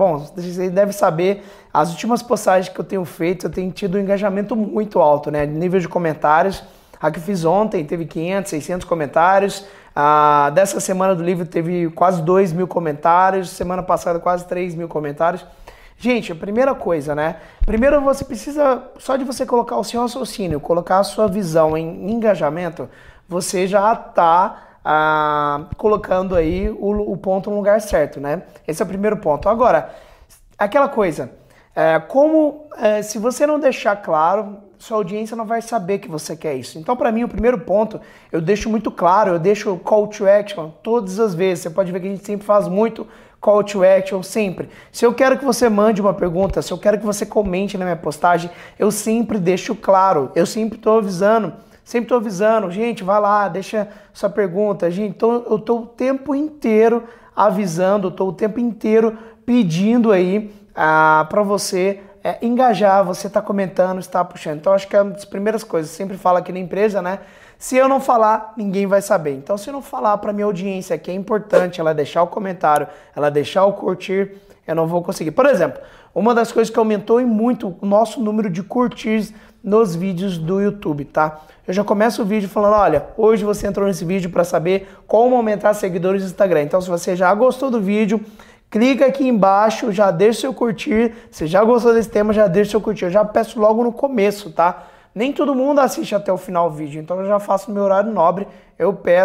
Bom, você deve saber, as últimas postagens que eu tenho feito, eu tenho tido um engajamento muito alto, né? Nível de comentários. A que fiz ontem teve 500, 600 comentários. A dessa semana do livro teve quase 2 mil comentários. Semana passada, quase 3 mil comentários. Gente, a primeira coisa, né? Primeiro você precisa, só de você colocar o seu raciocínio, colocar a sua visão em engajamento, você já está ah, colocando aí o, o, ponto no lugar certo, né? Esse é o primeiro ponto. Agora, aquela coisa, é, como é, se você não deixar claro, sua audiência não vai saber que você quer isso. Então, para mim, o primeiro ponto, eu deixo muito claro, eu deixo call to action todas as vezes. Você pode ver que a gente sempre faz muito call to action, sempre. Se eu quero que você mande uma pergunta, se eu quero que você comente na minha postagem, eu sempre deixo claro, eu sempre estou avisando Sempre estou avisando, gente, vai lá, deixa sua pergunta. Gente, tô, eu estou o tempo inteiro avisando, estou o tempo inteiro pedindo aí ah, para você é, engajar, você está comentando, está puxando. Então, acho que é uma das primeiras coisas, sempre fala aqui na empresa, né? Se eu não falar, ninguém vai saber. Então, se eu não falar para minha audiência que é importante ela deixar o comentário, ela deixar o curtir, eu não vou conseguir. Por exemplo, uma das coisas que aumentou muito o nosso número de curtirs nos vídeos do YouTube, tá? Eu já começo o vídeo falando, olha, hoje você entrou nesse vídeo para saber como aumentar seguidores no Instagram. Então, se você já gostou do vídeo, clica aqui embaixo, já deixa seu curtir. Se já gostou desse tema, já deixa seu curtir. Eu já peço logo no começo, tá? Nem todo mundo assiste até o final do vídeo, então eu já faço meu horário nobre. Eu peço